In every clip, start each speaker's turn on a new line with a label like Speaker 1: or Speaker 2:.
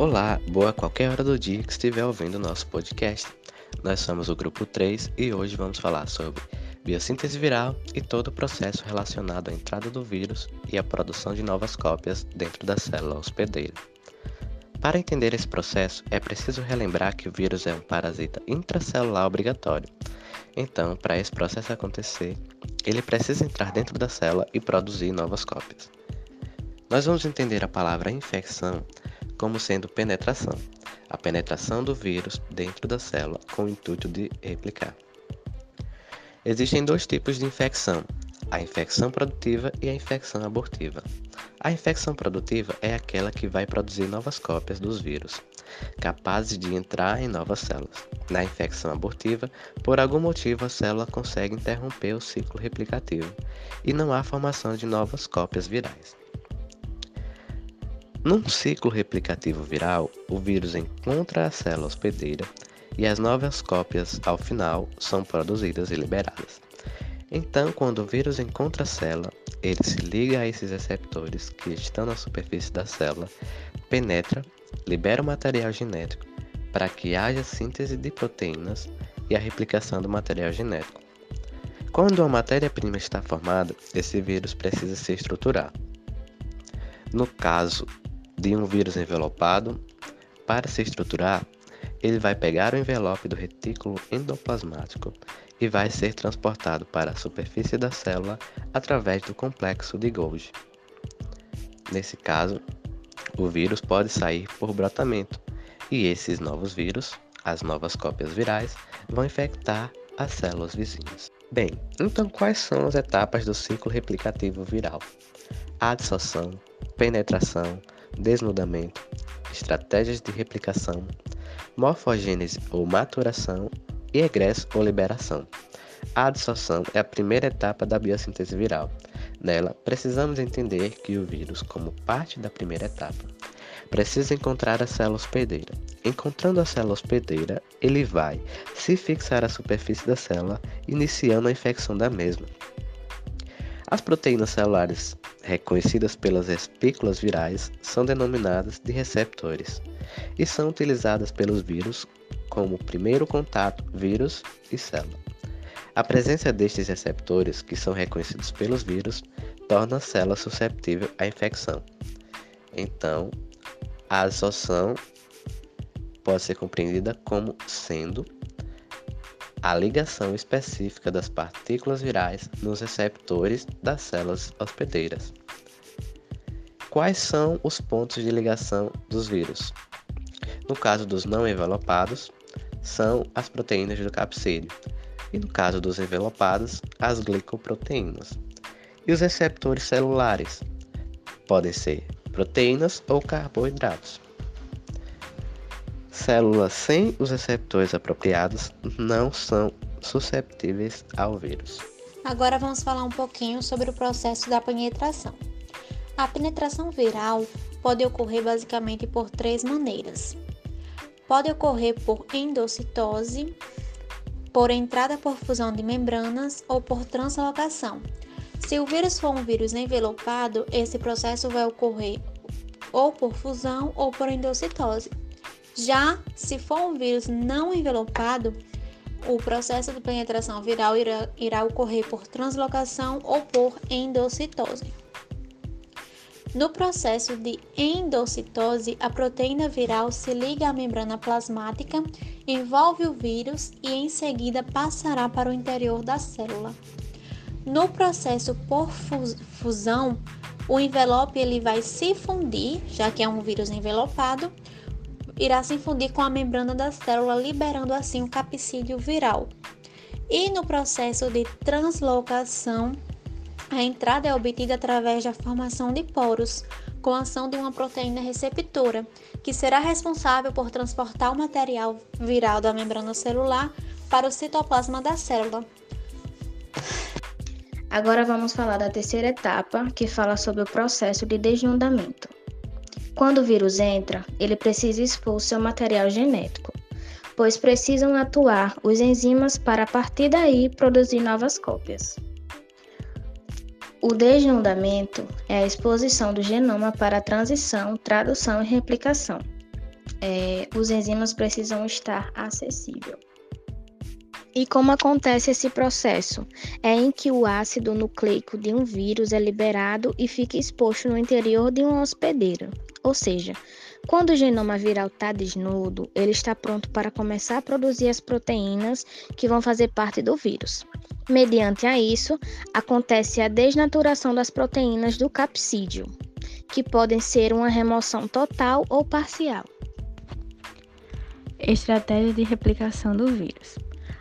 Speaker 1: Olá, boa qualquer hora do dia que estiver ouvindo nosso podcast. Nós somos o grupo 3 e hoje vamos falar sobre biossíntese viral e todo o processo relacionado à entrada do vírus e à produção de novas cópias dentro da célula hospedeira. Para entender esse processo, é preciso relembrar que o vírus é um parasita intracelular obrigatório. Então, para esse processo acontecer, ele precisa entrar dentro da célula e produzir novas cópias. Nós vamos entender a palavra infecção como sendo penetração, a penetração do vírus dentro da célula com o intuito de replicar. Existem dois tipos de infecção, a infecção produtiva e a infecção abortiva. A infecção produtiva é aquela que vai produzir novas cópias dos vírus, capazes de entrar em novas células. Na infecção abortiva, por algum motivo a célula consegue interromper o ciclo replicativo e não há formação de novas cópias virais. Num ciclo replicativo viral, o vírus encontra a célula hospedeira e as novas cópias, ao final, são produzidas e liberadas. Então, quando o vírus encontra a célula, ele se liga a esses receptores que estão na superfície da célula, penetra, libera o material genético para que haja síntese de proteínas e a replicação do material genético. Quando a matéria-prima está formada, esse vírus precisa se estruturar. No caso de um vírus envelopado, para se estruturar, ele vai pegar o envelope do retículo endoplasmático e vai ser transportado para a superfície da célula através do complexo de Golgi. Nesse caso, o vírus pode sair por brotamento, e esses novos vírus, as novas cópias virais, vão infectar as células vizinhas. Bem, então quais são as etapas do ciclo replicativo viral? Adsorção, penetração, desnudamento, estratégias de replicação, morfogênese ou maturação e egresso ou liberação. A adsorção é a primeira etapa da biossíntese viral. Nela, precisamos entender que o vírus, como parte da primeira etapa, precisa encontrar a célula hospedeira. Encontrando a célula hospedeira, ele vai se fixar à superfície da célula, iniciando a infecção da mesma. As proteínas celulares reconhecidas pelas espículas virais são denominadas de receptores e são utilizadas pelos vírus como primeiro contato vírus e célula. A presença destes receptores, que são reconhecidos pelos vírus, torna a célula susceptível à infecção. Então, a absorção pode ser compreendida como sendo a ligação específica das partículas virais nos receptores das células hospedeiras. Quais são os pontos de ligação dos vírus? No caso dos não envelopados, são as proteínas do capsídeo, e no caso dos envelopados, as glicoproteínas. E os receptores celulares podem ser proteínas ou carboidratos. Células sem os receptores apropriados não são susceptíveis ao vírus.
Speaker 2: Agora vamos falar um pouquinho sobre o processo da penetração. A penetração viral pode ocorrer basicamente por três maneiras. Pode ocorrer por endocitose, por entrada por fusão de membranas ou por translocação. Se o vírus for um vírus envelopado, esse processo vai ocorrer ou por fusão ou por endocitose. Já se for um vírus não envelopado, o processo de penetração viral irá, irá ocorrer por translocação ou por endocitose. No processo de endocitose, a proteína viral se liga à membrana plasmática, envolve o vírus e em seguida passará para o interior da célula. No processo por fusão, o envelope ele vai se fundir, já que é um vírus envelopado, irá se fundir com a membrana da célula, liberando assim o capsídeo viral. E no processo de translocação, a entrada é obtida através da formação de poros, com a ação de uma proteína receptora, que será responsável por transportar o material viral da membrana celular para o citoplasma da célula.
Speaker 3: Agora vamos falar da terceira etapa, que fala sobre o processo de desnudamento. Quando o vírus entra, ele precisa expor seu material genético, pois precisam atuar os enzimas para a partir daí produzir novas cópias. O desnudamento é a exposição do genoma para transição, tradução e replicação. é, os enzimas precisam estar acessível. E como acontece esse processo? É em que o ácido nucleico de um vírus é liberado e fica exposto no interior de uma hospedeira. Ou seja, quando o genoma viral está desnudo, ele está pronto para começar a produzir as proteínas que vão fazer parte do vírus. Mediante a isso, acontece a desnaturação das proteínas do capsídeo, que podem ser uma remoção total ou parcial.
Speaker 4: Estratégia de replicação do vírus.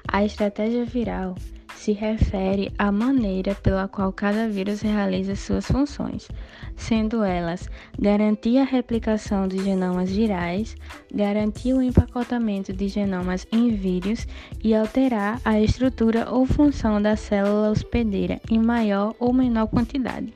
Speaker 4: A estratégia viral se refere à maneira pela qual cada vírus realiza suas funções, sendo elas garantir a replicação de genomas virais, garantir o empacotamento de genomas em vírus e alterar a estrutura ou função da célula hospedeira em maior ou menor quantidade.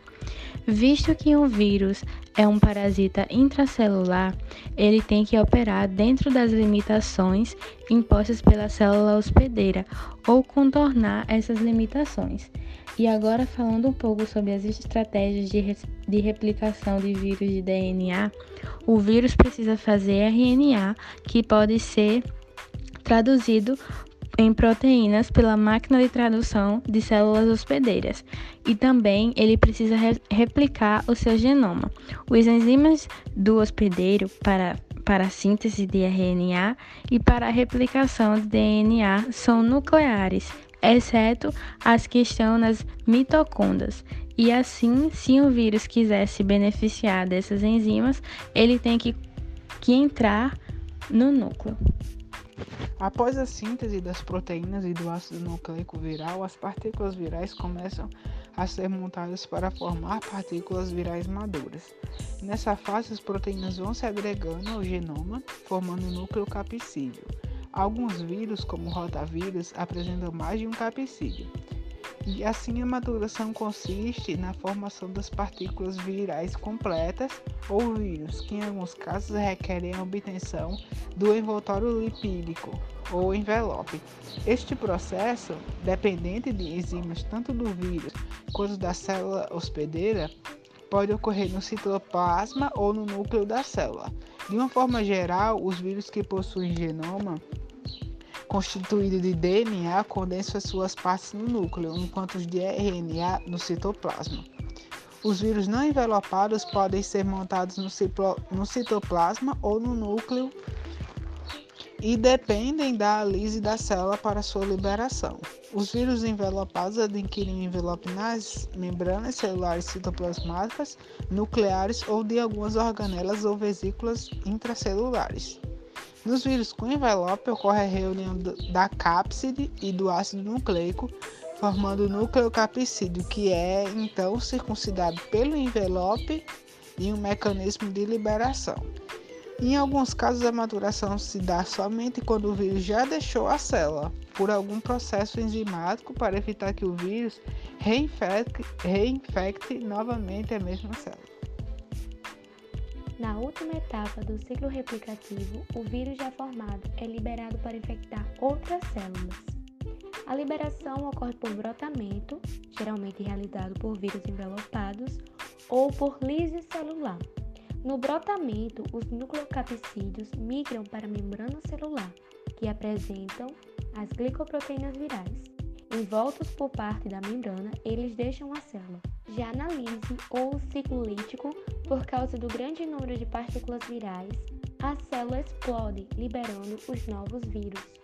Speaker 4: Visto que um vírus é um parasita intracelular, ele tem que operar dentro das limitações impostas pela célula hospedeira ou contornar essas limitações. E agora, falando um pouco sobre as estratégias de, de replicação de vírus de DNA, o vírus precisa fazer RNA, que pode ser traduzido em proteínas pela máquina de tradução de células hospedeiras e também ele precisa re replicar o seu genoma. Os enzimas do hospedeiro para, para a síntese de RNA e para a replicação de DNA são nucleares, exceto as que estão nas mitocôndrias. E assim, se um vírus quiser se beneficiar dessas enzimas, ele tem que, que entrar no núcleo.
Speaker 5: Após a síntese das proteínas e do ácido nucleico viral, as partículas virais começam a ser montadas para formar partículas virais maduras. Nessa fase, as proteínas vão se agregando ao genoma, formando o núcleo capsídeo. Alguns vírus, como o rotavírus, apresentam mais de um capsídeo. E assim a maturação consiste na formação das partículas virais completas ou vírus, que em alguns casos requerem a obtenção do envoltório lipídico ou envelope. Este processo, dependente de enzimas tanto do vírus quanto da célula hospedeira, pode ocorrer no citoplasma ou no núcleo da célula. De uma forma geral, os vírus que possuem genoma constituído de DNA condensa suas partes no núcleo, enquanto os de RNA no citoplasma. Os vírus não envelopados podem ser montados no, no citoplasma ou no núcleo e dependem da lise da célula para sua liberação. Os vírus envelopados adquirem envelope nas membranas celulares citoplasmáticas, nucleares ou de algumas organelas ou vesículas intracelulares. Nos vírus com envelope ocorre a reunião da cápside e do ácido nucleico, formando o núcleo capsídeo, que é então circuncidado pelo envelope em um mecanismo de liberação. Em alguns casos, a maturação se dá somente quando o vírus já deixou a célula, por algum processo enzimático para evitar que o vírus reinfecte, reinfecte novamente a mesma célula.
Speaker 2: Na última etapa do ciclo replicativo, o vírus já formado é liberado para infectar outras células. A liberação ocorre por brotamento, geralmente realizado por vírus envelopados, ou por lise celular. No brotamento, os nucleocapsídeos migram para a membrana celular, que apresentam as glicoproteínas virais. Envoltos por parte da membrana, eles deixam a célula. Já na lise ou ciclo lítico, por causa do grande número de partículas virais, a célula explode, liberando os novos vírus.